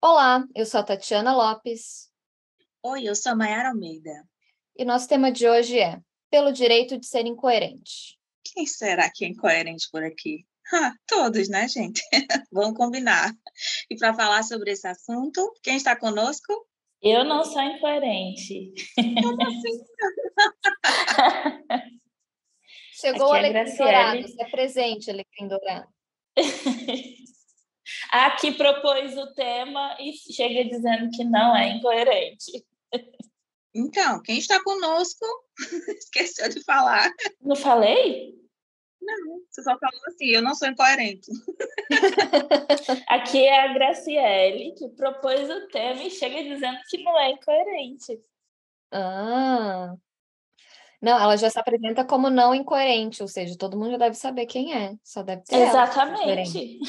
Olá, eu sou a Tatiana Lopes. Oi, eu sou a Mayara Almeida. E nosso tema de hoje é Pelo Direito de Ser Incoerente. Quem será que é incoerente por aqui? Ha, todos, né, gente? Vamos combinar. E para falar sobre esse assunto, quem está conosco? Eu não sou incoerente. Como assim? Chegou Aqui o Alecrim Dourado. Se apresente, Alecrim Dourado. a que propôs o tema e chega dizendo que não é incoerente. Então, quem está conosco esqueceu de falar. Não falei? Não, você só falou assim, eu não sou incoerente. Aqui é a Graciele, que propôs o tema e chega dizendo que não é incoerente. Ah. Não, ela já se apresenta como não incoerente, ou seja, todo mundo já deve saber quem é, só deve ter. Exatamente.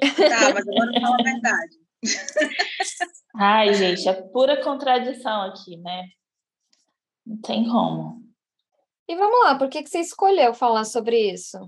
Tá, mas agora fala a verdade. Ai, gente, é pura contradição aqui, né? Não tem como. E vamos lá, por que, que você escolheu falar sobre isso?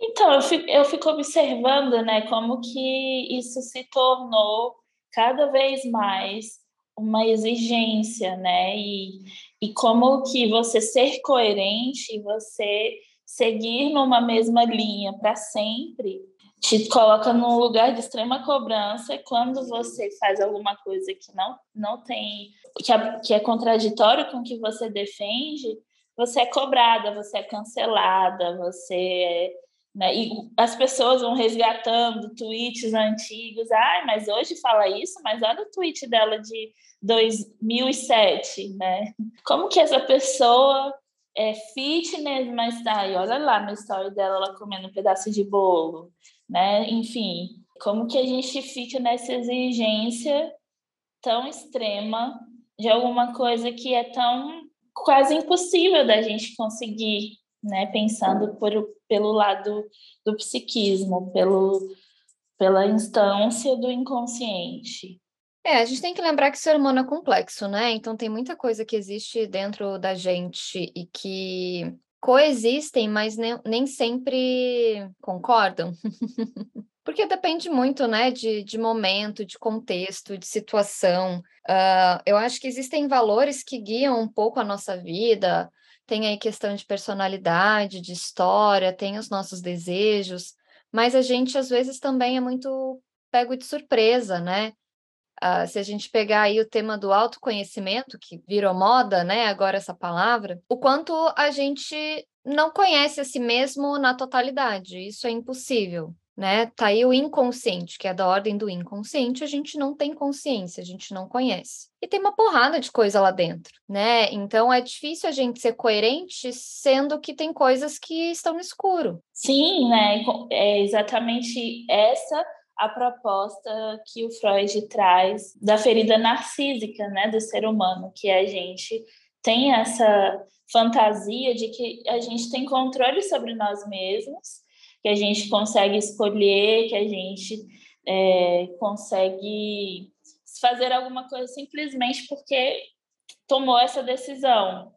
Então, eu fico, eu fico observando, né, como que isso se tornou cada vez mais uma exigência, né? E, e como que você ser coerente, você seguir numa mesma linha para sempre, te coloca num lugar de extrema cobrança quando você faz alguma coisa que não, não tem, que é, que é contraditório com o que você defende, você é cobrada, você é cancelada, você é, né? E as pessoas vão resgatando tweets antigos. Ai, mas hoje fala isso, mas olha o tweet dela de 2007, né? Como que essa pessoa é fitness, mas tá, e olha lá na história dela, ela comendo um pedaço de bolo né? Enfim, como que a gente fica nessa exigência tão extrema de alguma coisa que é tão quase impossível da gente conseguir, né? Pensando por, pelo lado do psiquismo, pelo, pela instância do inconsciente. É, a gente tem que lembrar que o ser humano é complexo, né? Então tem muita coisa que existe dentro da gente e que coexistem, mas nem, nem sempre concordam. Porque depende muito, né, de, de momento, de contexto, de situação. Uh, eu acho que existem valores que guiam um pouco a nossa vida. Tem aí questão de personalidade, de história, tem os nossos desejos, mas a gente às vezes também é muito pego de surpresa, né? Uh, se a gente pegar aí o tema do autoconhecimento, que virou moda, né, agora essa palavra, o quanto a gente não conhece a si mesmo na totalidade, isso é impossível, né? Tá aí o inconsciente, que é da ordem do inconsciente, a gente não tem consciência, a gente não conhece. E tem uma porrada de coisa lá dentro, né? Então é difícil a gente ser coerente, sendo que tem coisas que estão no escuro. Sim, né? É exatamente essa a proposta que o Freud traz da ferida narcísica, né, do ser humano, que a gente tem essa fantasia de que a gente tem controle sobre nós mesmos, que a gente consegue escolher, que a gente é, consegue fazer alguma coisa simplesmente porque tomou essa decisão,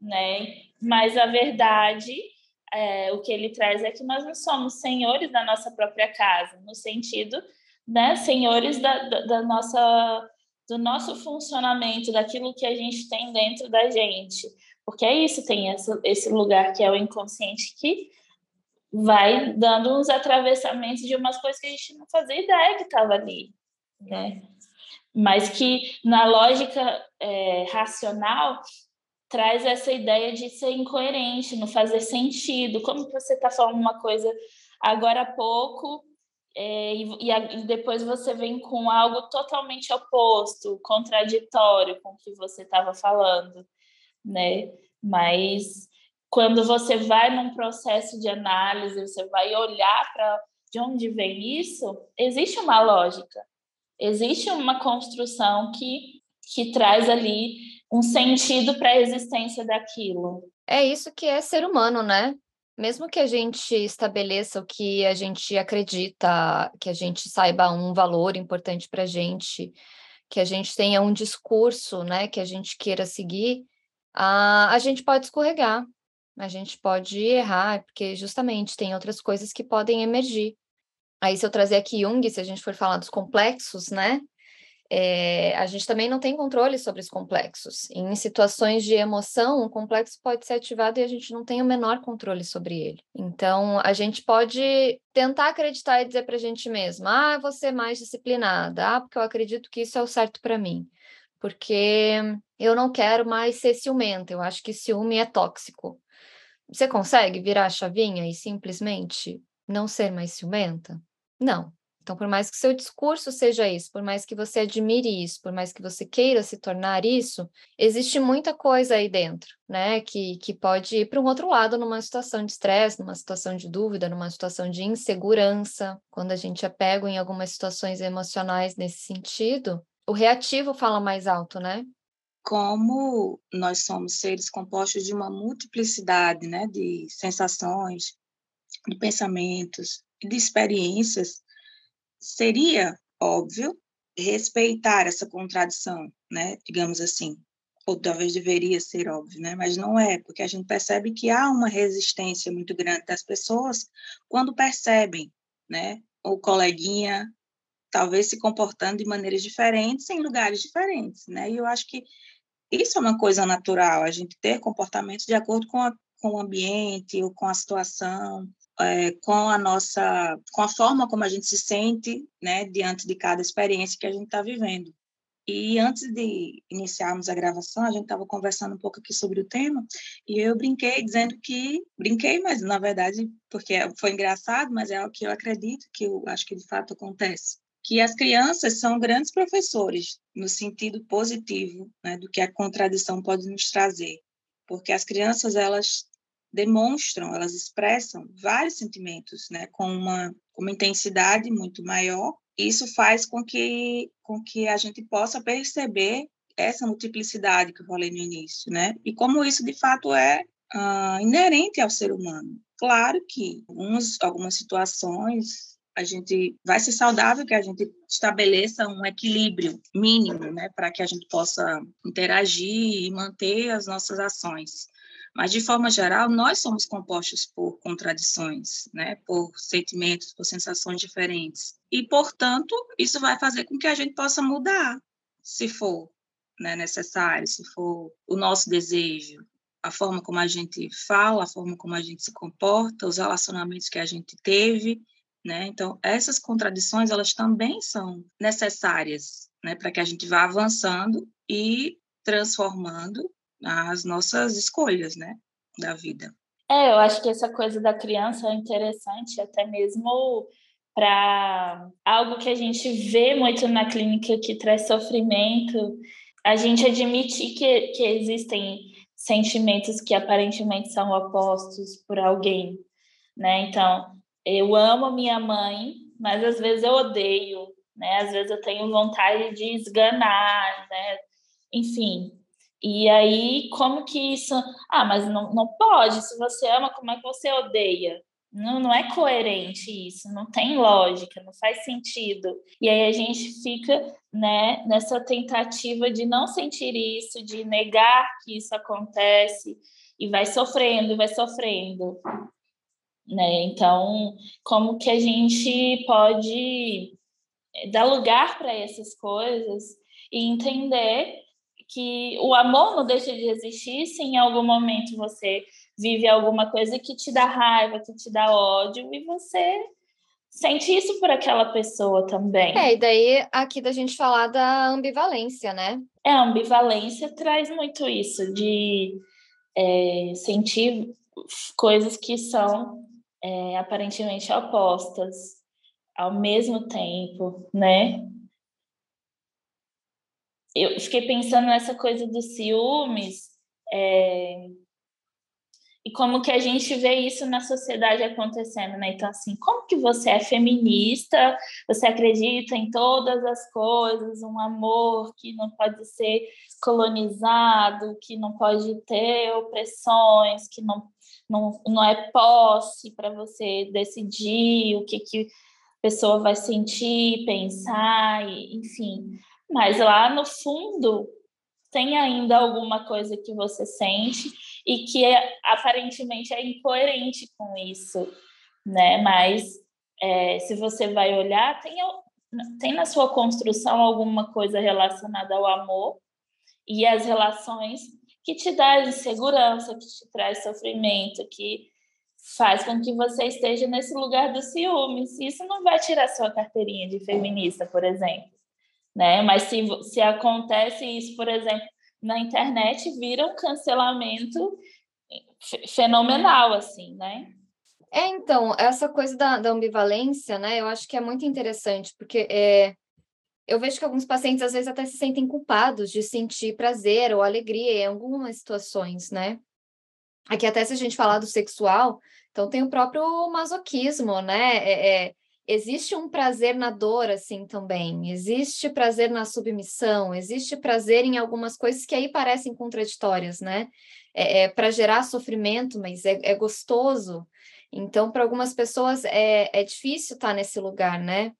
né? Mas a verdade é, o que ele traz é que nós não somos senhores da nossa própria casa, no sentido, né, senhores da, da, da nossa, do nosso funcionamento, daquilo que a gente tem dentro da gente. Porque é isso, tem esse, esse lugar que é o inconsciente que vai dando uns atravessamentos de umas coisas que a gente não fazia ideia que estava ali, né? Mas que na lógica é, racional traz essa ideia de ser incoerente, não fazer sentido. Como você está falando uma coisa agora há pouco é, e, e, depois você vem com algo totalmente oposto, contraditório com o que você estava falando, né? Mas quando você vai num processo de análise, você vai olhar para de onde vem isso, existe uma lógica, existe uma construção que, que traz ali um sentido para a existência daquilo. É isso que é ser humano, né? Mesmo que a gente estabeleça o que a gente acredita, que a gente saiba um valor importante para a gente, que a gente tenha um discurso, né, que a gente queira seguir, a, a gente pode escorregar, a gente pode errar, porque justamente tem outras coisas que podem emergir. Aí, se eu trazer aqui Jung, se a gente for falar dos complexos, né? É, a gente também não tem controle sobre os complexos. Em situações de emoção, um complexo pode ser ativado e a gente não tem o menor controle sobre ele. Então, a gente pode tentar acreditar e dizer para a gente mesma: ah, ser mais disciplinada, ah, porque eu acredito que isso é o certo para mim. Porque eu não quero mais ser ciumenta, eu acho que ciúme é tóxico. Você consegue virar a chavinha e simplesmente não ser mais ciumenta? Não. Então, por mais que seu discurso seja isso, por mais que você admire isso, por mais que você queira se tornar isso, existe muita coisa aí dentro, né? Que, que pode ir para um outro lado numa situação de estresse, numa situação de dúvida, numa situação de insegurança. Quando a gente é pego em algumas situações emocionais nesse sentido, o reativo fala mais alto, né? Como nós somos seres compostos de uma multiplicidade né, de sensações, de pensamentos, de experiências, seria óbvio respeitar essa contradição, né? Digamos assim, ou talvez deveria ser óbvio, né? Mas não é, porque a gente percebe que há uma resistência muito grande das pessoas quando percebem, né? O coleguinha talvez se comportando de maneiras diferentes em lugares diferentes, né? E eu acho que isso é uma coisa natural, a gente ter comportamentos de acordo com, a, com o ambiente ou com a situação, é, com a nossa, com a forma como a gente se sente, né, diante de cada experiência que a gente está vivendo. E antes de iniciarmos a gravação, a gente estava conversando um pouco aqui sobre o tema, e eu brinquei dizendo que, brinquei, mas na verdade, porque foi engraçado, mas é o que eu acredito que eu acho que de fato acontece, que as crianças são grandes professores, no sentido positivo, né, do que a contradição pode nos trazer, porque as crianças, elas demonstram, elas expressam vários sentimentos, né, com uma, uma intensidade muito maior. Isso faz com que, com que a gente possa perceber essa multiplicidade que eu falei no início, né? E como isso de fato é uh, inerente ao ser humano. Claro que algumas, algumas situações a gente vai ser saudável que a gente estabeleça um equilíbrio mínimo, né, para que a gente possa interagir e manter as nossas ações. Mas, de forma geral, nós somos compostos por contradições, né? por sentimentos, por sensações diferentes. E, portanto, isso vai fazer com que a gente possa mudar, se for né, necessário, se for o nosso desejo, a forma como a gente fala, a forma como a gente se comporta, os relacionamentos que a gente teve, né? Então, essas contradições, elas também são necessárias, né, para que a gente vá avançando e transformando as nossas escolhas, né, da vida. É, eu acho que essa coisa da criança é interessante, até mesmo para algo que a gente vê muito na clínica que traz sofrimento, a gente admitir que, que existem sentimentos que aparentemente são opostos por alguém, né? Então, eu amo minha mãe, mas às vezes eu odeio, né? Às vezes eu tenho vontade de esganar, né? Enfim, e aí, como que isso. Ah, mas não, não pode. Se você ama, como é que você odeia? Não, não é coerente isso, não tem lógica, não faz sentido. E aí a gente fica né, nessa tentativa de não sentir isso, de negar que isso acontece, e vai sofrendo, vai sofrendo. Né? Então, como que a gente pode dar lugar para essas coisas e entender que o amor não deixa de existir se em algum momento você vive alguma coisa que te dá raiva, que te dá ódio, e você sente isso por aquela pessoa também. É, e daí aqui da gente falar da ambivalência, né? É, a ambivalência traz muito isso, de é, sentir coisas que são é, aparentemente opostas ao mesmo tempo, né? Eu fiquei pensando nessa coisa dos ciúmes é, e como que a gente vê isso na sociedade acontecendo, né? Então, assim, como que você é feminista, você acredita em todas as coisas, um amor que não pode ser colonizado, que não pode ter opressões, que não, não, não é posse para você decidir o que, que a pessoa vai sentir, pensar, e, enfim mas lá no fundo tem ainda alguma coisa que você sente e que é, aparentemente é incoerente com isso, né? Mas é, se você vai olhar, tem, tem na sua construção alguma coisa relacionada ao amor e as relações que te dá insegurança, que te traz sofrimento, que faz com que você esteja nesse lugar do ciúmes. Isso não vai tirar sua carteirinha de feminista, por exemplo. Né? Mas se, se acontece isso, por exemplo, na internet, vira um cancelamento fenomenal, assim, né? É, então, essa coisa da, da ambivalência, né, eu acho que é muito interessante, porque é, eu vejo que alguns pacientes às vezes até se sentem culpados de sentir prazer ou alegria em algumas situações, né? Aqui até se a gente falar do sexual, então tem o próprio masoquismo, né? É, é, existe um prazer na dor, assim, também. Existe prazer na submissão, existe prazer em algumas coisas que aí parecem contraditórias, né? É, é para gerar sofrimento, mas é, é gostoso. Então, para algumas pessoas é, é difícil estar nesse lugar, né?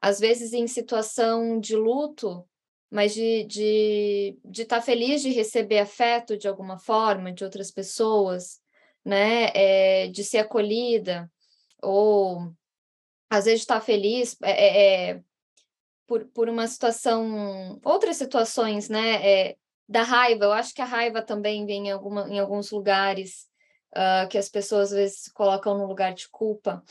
Às vezes em situação de luto, mas de estar de, de tá feliz de receber afeto de alguma forma de outras pessoas, né? É, de ser acolhida, ou às vezes estar tá feliz é, é, é, por, por uma situação, outras situações, né? É, da raiva, eu acho que a raiva também vem em, alguma, em alguns lugares uh, que as pessoas às vezes colocam no lugar de culpa.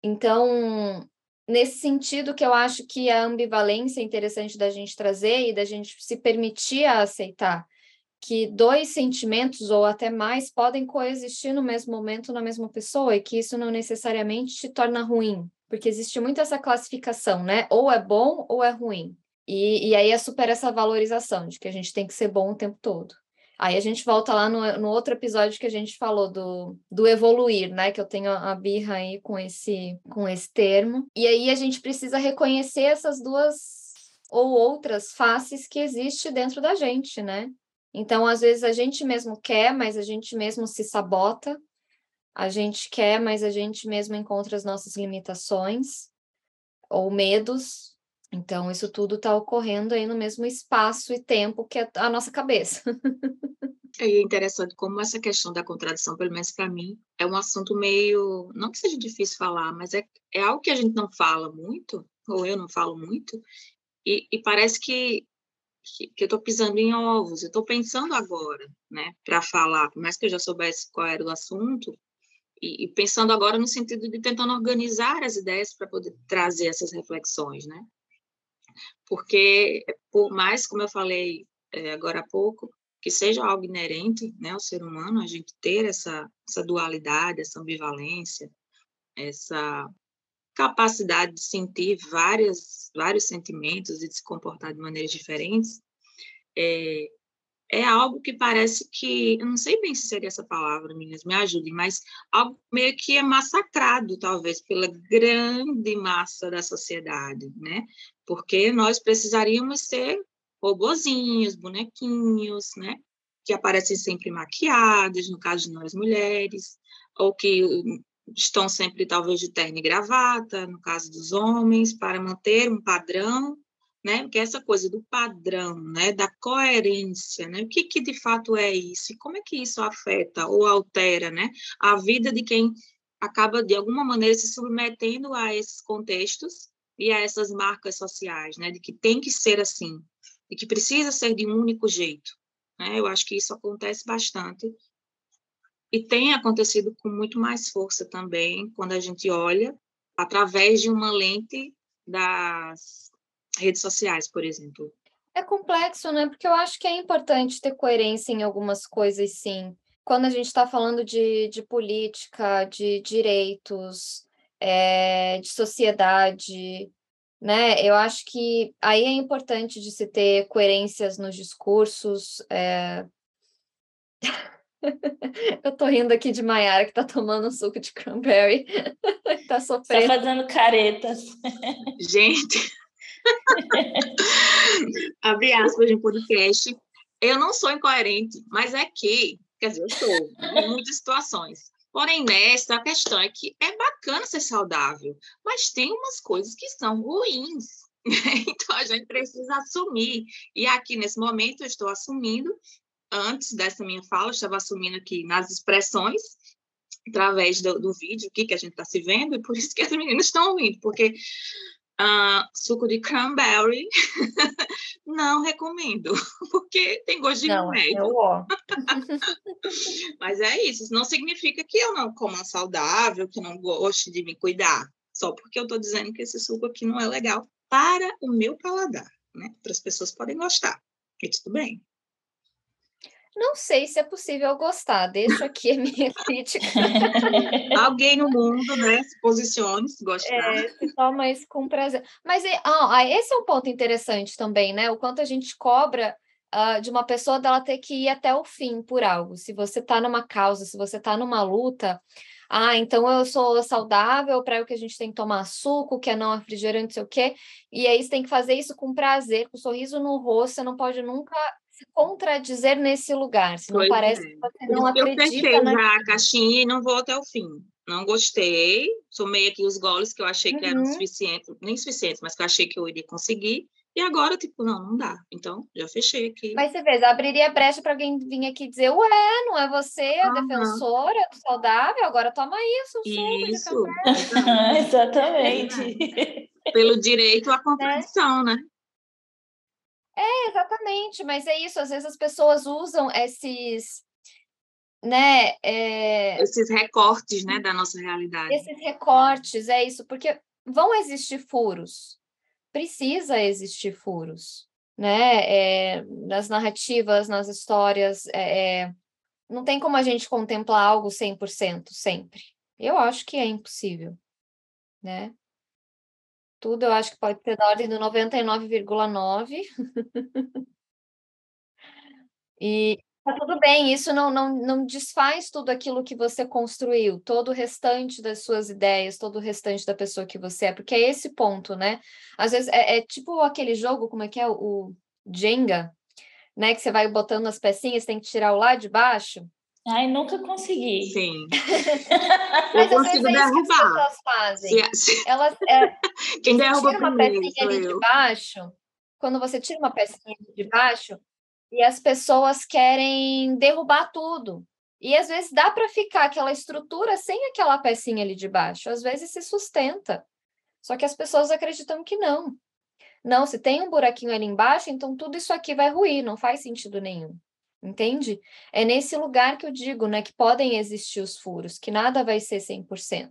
Então, nesse sentido que eu acho que a ambivalência é interessante da gente trazer e da gente se permitir a aceitar que dois sentimentos ou até mais podem coexistir no mesmo momento na mesma pessoa e que isso não necessariamente te torna ruim, porque existe muito essa classificação, né? Ou é bom ou é ruim. E, e aí é super essa valorização de que a gente tem que ser bom o tempo todo. Aí a gente volta lá no, no outro episódio que a gente falou do, do evoluir, né? Que eu tenho a, birra aí com esse, com esse termo. E aí a gente precisa reconhecer essas duas ou outras faces que existe dentro da gente, né? Então, às vezes a gente mesmo quer, mas a gente mesmo se sabota. A gente quer, mas a gente mesmo encontra as nossas limitações ou medos. Então, isso tudo está ocorrendo aí no mesmo espaço e tempo que a nossa cabeça. É interessante como essa questão da contradição, pelo menos para mim, é um assunto meio. Não que seja difícil falar, mas é, é algo que a gente não fala muito, ou eu não falo muito, e, e parece que, que, que eu estou pisando em ovos. Eu estou pensando agora, né, para falar, por mais que eu já soubesse qual era o assunto, e, e pensando agora no sentido de tentando organizar as ideias para poder trazer essas reflexões, né? Porque, por mais, como eu falei é, agora há pouco, que seja algo inerente né, ao ser humano, a gente ter essa, essa dualidade, essa ambivalência, essa capacidade de sentir várias, vários sentimentos e de se comportar de maneiras diferentes, é, é algo que parece que, eu não sei bem se seria essa palavra, meninas, me ajudem, mas algo meio que é massacrado, talvez, pela grande massa da sociedade, né? Porque nós precisaríamos ser robozinhos, bonequinhos, né? Que aparecem sempre maquiados, no caso de nós mulheres, ou que estão sempre talvez de terno e gravata, no caso dos homens, para manter um padrão, né? Porque essa coisa do padrão, né? Da coerência, né? O que, que de fato é isso? E como é que isso afeta ou altera, né? A vida de quem acaba de alguma maneira se submetendo a esses contextos e a essas marcas sociais, né? De que tem que ser assim, e que precisa ser de um único jeito. Né? Eu acho que isso acontece bastante e tem acontecido com muito mais força também quando a gente olha através de uma lente das redes sociais, por exemplo. É complexo, né? Porque eu acho que é importante ter coerência em algumas coisas, sim. Quando a gente está falando de, de política, de direitos, é, de sociedade, né? Eu acho que aí é importante de se ter coerências nos discursos. É... Eu tô rindo aqui de Maiara, que tá tomando um suco de cranberry. tá sofrendo. Tá fazendo caretas. Gente, abre aspas de podcast. Eu não sou incoerente, mas é que, quer dizer, eu sou, em muitas situações. Porém, nessa, a questão é que é bacana ser saudável, mas tem umas coisas que são ruins. Então, a gente precisa assumir. E aqui, nesse momento, eu estou assumindo. Antes dessa minha fala, eu estava assumindo aqui nas expressões, através do, do vídeo aqui que a gente está se vendo, e por isso que as meninas estão ouvindo, porque Uh, suco de cranberry, não recomendo, porque tem gosto de não, remédio. Mas é isso, não significa que eu não coma saudável, que não goste de me cuidar, só porque eu estou dizendo que esse suco aqui não é legal para o meu paladar, né? Outras pessoas podem gostar, e tudo bem. Não sei se é possível gostar, deixo aqui a minha crítica. Alguém no mundo, né, se posicione, se gostar. É, se toma isso com prazer. Mas ah, esse é um ponto interessante também, né? O quanto a gente cobra uh, de uma pessoa dela ter que ir até o fim por algo. Se você está numa causa, se você está numa luta, ah, então eu sou saudável, para o que a gente tem que tomar suco, que é não refrigerante, não sei o quê. E aí você tem que fazer isso com prazer, com um sorriso no rosto, você não pode nunca se contradizer nesse lugar, se não parece é. que você não acredita. Eu fechei na... já a caixinha e não vou até o fim. Não gostei, somei aqui os goles que eu achei uhum. que eram suficientes, nem suficientes, mas que eu achei que eu iria conseguir. E agora, tipo, não, não dá. Então, já fechei aqui. Mas você vê, abriria brecha para alguém vir aqui dizer, ué, não é você a uhum. defensora do saudável, agora toma isso. Isso. Exatamente. Pelo direito à contradição, é. né? É, exatamente, mas é isso, às vezes as pessoas usam esses, né? É... Esses recortes, né, da nossa realidade. Esses recortes, é isso, porque vão existir furos, precisa existir furos, né? É, nas narrativas, nas histórias, é, é não tem como a gente contemplar algo 100% sempre. Eu acho que é impossível, né? Tudo, eu acho que pode ser da ordem do 99,9. e tá tudo bem, isso não, não, não desfaz tudo aquilo que você construiu, todo o restante das suas ideias, todo o restante da pessoa que você é, porque é esse ponto, né? Às vezes é, é tipo aquele jogo, como é que é? O Jenga, né? Que você vai botando as pecinhas, tem que tirar o lá de baixo. Ai, nunca consegui. Sim. Mas eu consigo derrubar. Que as pessoas fazem. Se, se... Elas, é, Quem derruba tira uma pecinha ali eu. de baixo, quando você tira uma pecinha de baixo, e as pessoas querem derrubar tudo. E às vezes dá para ficar aquela estrutura sem aquela pecinha ali de baixo. Às vezes se sustenta. Só que as pessoas acreditam que não. Não, se tem um buraquinho ali embaixo, então tudo isso aqui vai ruir, não faz sentido nenhum entende? É nesse lugar que eu digo, né, que podem existir os furos, que nada vai ser 100%.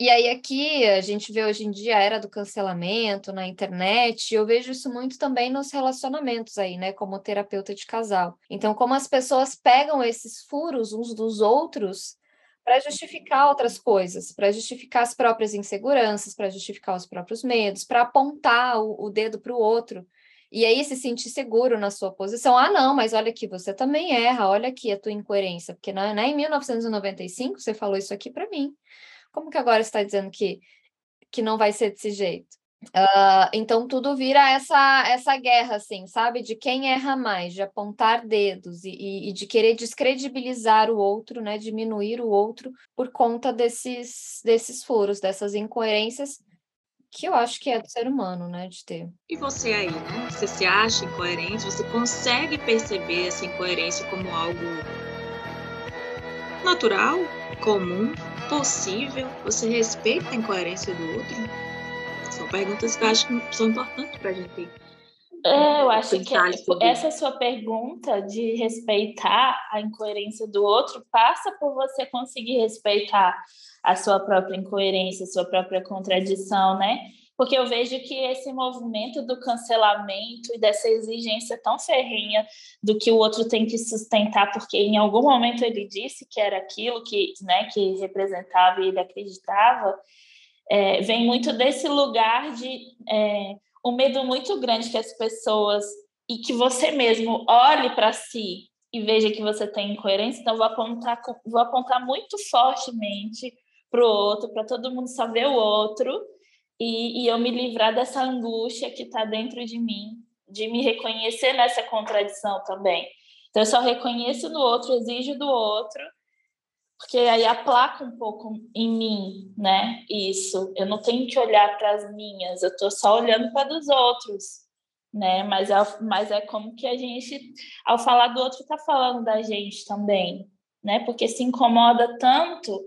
E aí aqui a gente vê hoje em dia a era do cancelamento na internet, e eu vejo isso muito também nos relacionamentos aí, né, como terapeuta de casal. Então, como as pessoas pegam esses furos uns dos outros para justificar outras coisas, para justificar as próprias inseguranças, para justificar os próprios medos, para apontar o, o dedo para o outro e aí se sentir seguro na sua posição. Ah, não, mas olha aqui, você também erra, olha aqui a tua incoerência, porque não, né, em 1995 você falou isso aqui para mim. Como que agora está dizendo que, que não vai ser desse jeito? Uh, então tudo vira essa essa guerra, assim, sabe? De quem erra mais, de apontar dedos e, e, de querer descredibilizar o outro, né? Diminuir o outro por conta desses, desses furos, dessas incoerências que eu acho que é do ser humano, né, de ter. E você aí, né? Você se acha incoerente? Você consegue perceber essa incoerência como algo natural, comum, possível? Você respeita a incoerência do outro? São perguntas que eu acho que são importantes para a gente é, eu acho que essa sua pergunta de respeitar a incoerência do outro passa por você conseguir respeitar a sua própria incoerência, a sua própria contradição, né? Porque eu vejo que esse movimento do cancelamento e dessa exigência tão ferrenha do que o outro tem que sustentar, porque em algum momento ele disse que era aquilo que, né, que representava e ele acreditava, é, vem muito desse lugar de é, um medo muito grande que as pessoas e que você mesmo olhe para si e veja que você tem incoerência, então vou apontar, vou apontar muito fortemente para o outro, para todo mundo só ver o outro, e, e eu me livrar dessa angústia que está dentro de mim, de me reconhecer nessa contradição também. Então, eu só reconheço no outro, exijo do outro, porque aí aplaca um pouco em mim, né? Isso. Eu não tenho que olhar para as minhas, eu estou só olhando para dos outros, né? Mas é, mas é como que a gente, ao falar do outro, está falando da gente também, né? Porque se incomoda tanto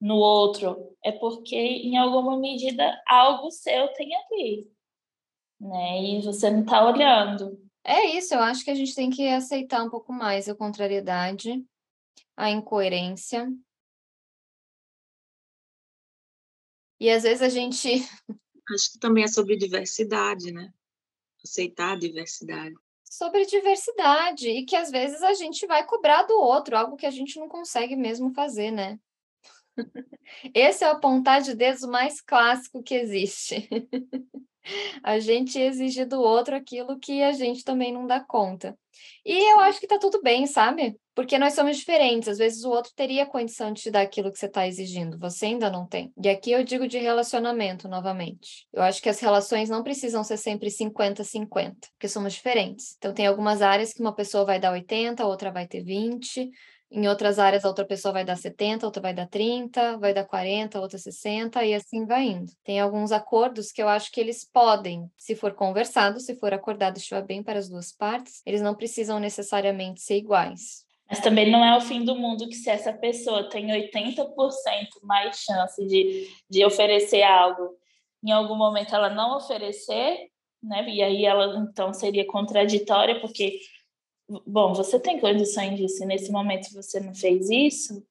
no outro, é porque em alguma medida algo seu tem ali, né? E você não está olhando. É isso, eu acho que a gente tem que aceitar um pouco mais a contrariedade, a incoerência. E às vezes a gente. Acho que também é sobre diversidade, né? Aceitar a diversidade. Sobre diversidade, e que às vezes a gente vai cobrar do outro, algo que a gente não consegue mesmo fazer, né? Esse é o apontar de dedos mais clássico que existe. a gente exige do outro aquilo que a gente também não dá conta. E eu acho que tá tudo bem, sabe? Porque nós somos diferentes. Às vezes o outro teria condição de te dar aquilo que você está exigindo, você ainda não tem. E aqui eu digo de relacionamento novamente. Eu acho que as relações não precisam ser sempre 50-50, porque somos diferentes. Então tem algumas áreas que uma pessoa vai dar 80, outra vai ter 20, em outras áreas, a outra pessoa vai dar 70, outra vai dar 30, vai dar 40, outra 60, e assim vai indo. Tem alguns acordos que eu acho que eles podem, se for conversado, se for acordado, estiver bem para as duas partes, eles não precisam necessariamente ser iguais. Mas também não é o fim do mundo que se essa pessoa tem 80% mais chance de, de oferecer algo, em algum momento ela não oferecer, né? E aí ela então seria contraditória, porque bom, você tem condições disso, e nesse momento você não fez isso,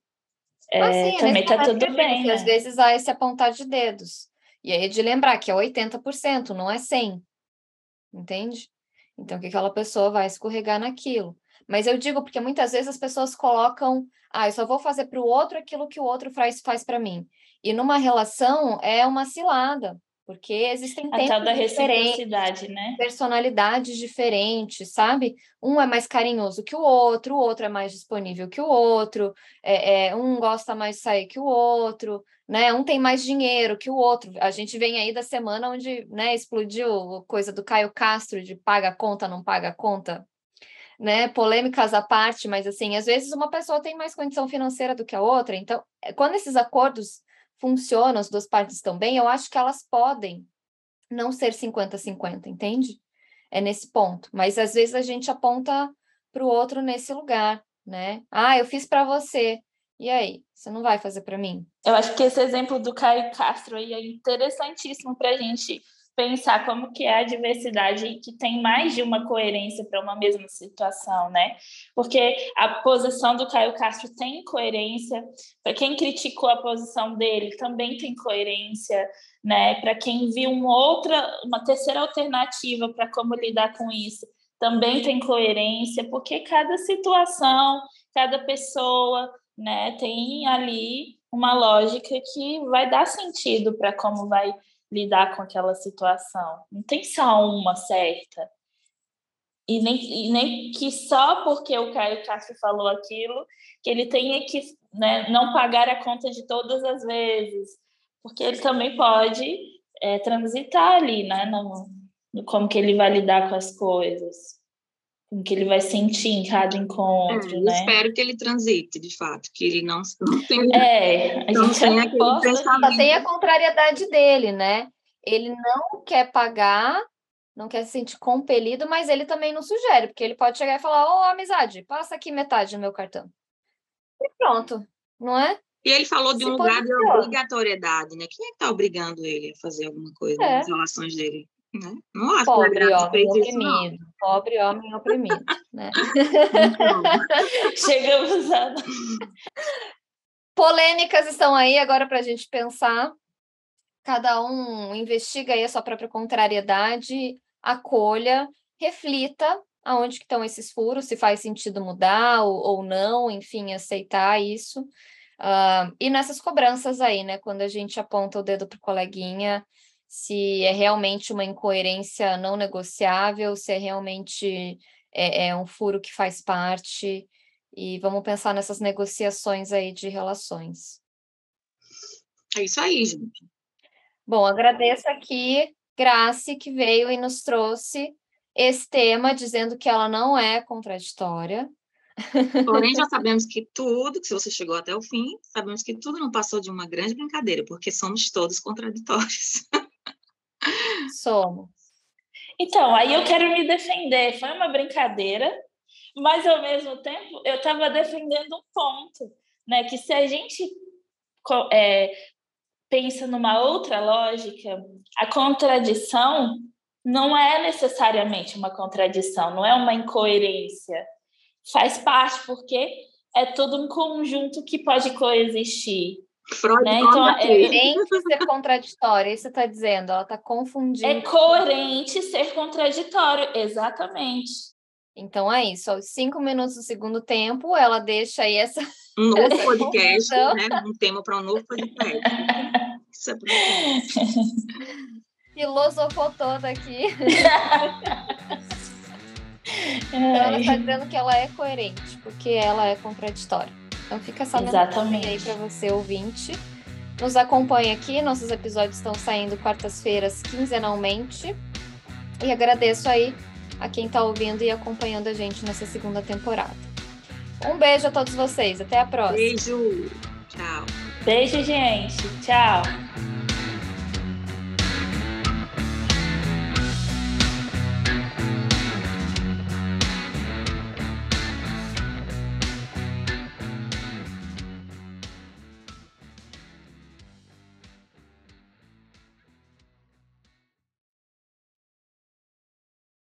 é, ah, sim, também tá tudo bem. Né? Às vezes há esse apontar de dedos. E aí de lembrar que é 80%, não é 100%. Entende? Então, que aquela pessoa vai escorregar naquilo. Mas eu digo porque muitas vezes as pessoas colocam, ah, eu só vou fazer para o outro aquilo que o outro faz, faz para mim. E numa relação é uma cilada, porque existem a tal da reciprocidade, né? Personalidades diferentes, sabe? Um é mais carinhoso que o outro, o outro é mais disponível que o outro, é, é, um gosta mais de sair que o outro, né? Um tem mais dinheiro que o outro. A gente vem aí da semana onde, né, explodiu coisa do Caio Castro de paga a conta, não paga a conta, né? Polêmicas à parte, mas assim, às vezes uma pessoa tem mais condição financeira do que a outra. Então, é, quando esses acordos funcionam, as duas partes estão bem, eu acho que elas podem não ser 50-50, entende? É nesse ponto. Mas às vezes a gente aponta para o outro nesse lugar, né? Ah, eu fiz para você. E aí, você não vai fazer para mim? Eu acho que esse exemplo do Caio Castro aí é interessantíssimo para a gente pensar como que é a diversidade que tem mais de uma coerência para uma mesma situação, né? Porque a posição do Caio Castro tem coerência, para quem criticou a posição dele também tem coerência, né? Para quem viu uma outra, uma terceira alternativa para como lidar com isso, também tem coerência, porque cada situação, cada pessoa, né, tem ali uma lógica que vai dar sentido para como vai lidar com aquela situação. Não tem só uma certa. E nem, e nem que só porque o Caio Castro falou aquilo, que ele tenha que né, não pagar a conta de todas as vezes. Porque ele também pode é, transitar ali, né? No, no, como que ele vai lidar com as coisas. Que ele vai sentir em cada encontro, é, né? Espero que ele transite, de fato, que ele não, não tenha... É, a não tenha Só tem a contrariedade dele, né? Ele não quer pagar, não quer se sentir compelido, mas ele também não sugere, porque ele pode chegar e falar, ô, oh, amizade, passa aqui metade do meu cartão. E pronto, não é? E ele falou de um lugar de obrigatoriedade, né? Quem é que está obrigando ele a fazer alguma coisa é. nas relações dele? Né? Não acho pobre que homem oprimido, isso, pobre homem oprimido, né? Chegamos a... Polêmicas estão aí agora para a gente pensar. Cada um investiga aí a sua própria contrariedade, acolha, reflita aonde que estão esses furos, se faz sentido mudar ou, ou não, enfim, aceitar isso. Uh, e nessas cobranças aí, né? Quando a gente aponta o dedo para o coleguinha, se é realmente uma incoerência não negociável, se é realmente é, é um furo que faz parte, e vamos pensar nessas negociações aí de relações. É isso aí, gente. Bom, agradeço aqui Grace que veio e nos trouxe esse tema, dizendo que ela não é contraditória. Porém, já sabemos que tudo, que se você chegou até o fim, sabemos que tudo não passou de uma grande brincadeira, porque somos todos contraditórios. Somos. Então, aí eu quero me defender. Foi uma brincadeira, mas ao mesmo tempo eu estava defendendo um ponto, né? Que se a gente é, pensa numa outra lógica, a contradição não é necessariamente uma contradição, não é uma incoerência. Faz parte, porque é todo um conjunto que pode coexistir. Freud né? Então, é coerente ser contraditório, é isso você está dizendo, ela está confundindo. É coerente ser contraditório, exatamente. Então é isso, aos cinco minutos do segundo tempo, ela deixa aí essa. Um novo podcast, né? Um tema para um novo podcast. Isso é Filosofou toda aqui. então, ela está dizendo que ela é coerente, porque ela é contraditória. Então fica essa mensagem aí para você, ouvinte. Nos acompanhe aqui, nossos episódios estão saindo quartas-feiras, quinzenalmente. E agradeço aí a quem está ouvindo e acompanhando a gente nessa segunda temporada. Um beijo a todos vocês, até a próxima. Beijo, tchau. Beijo, gente, tchau.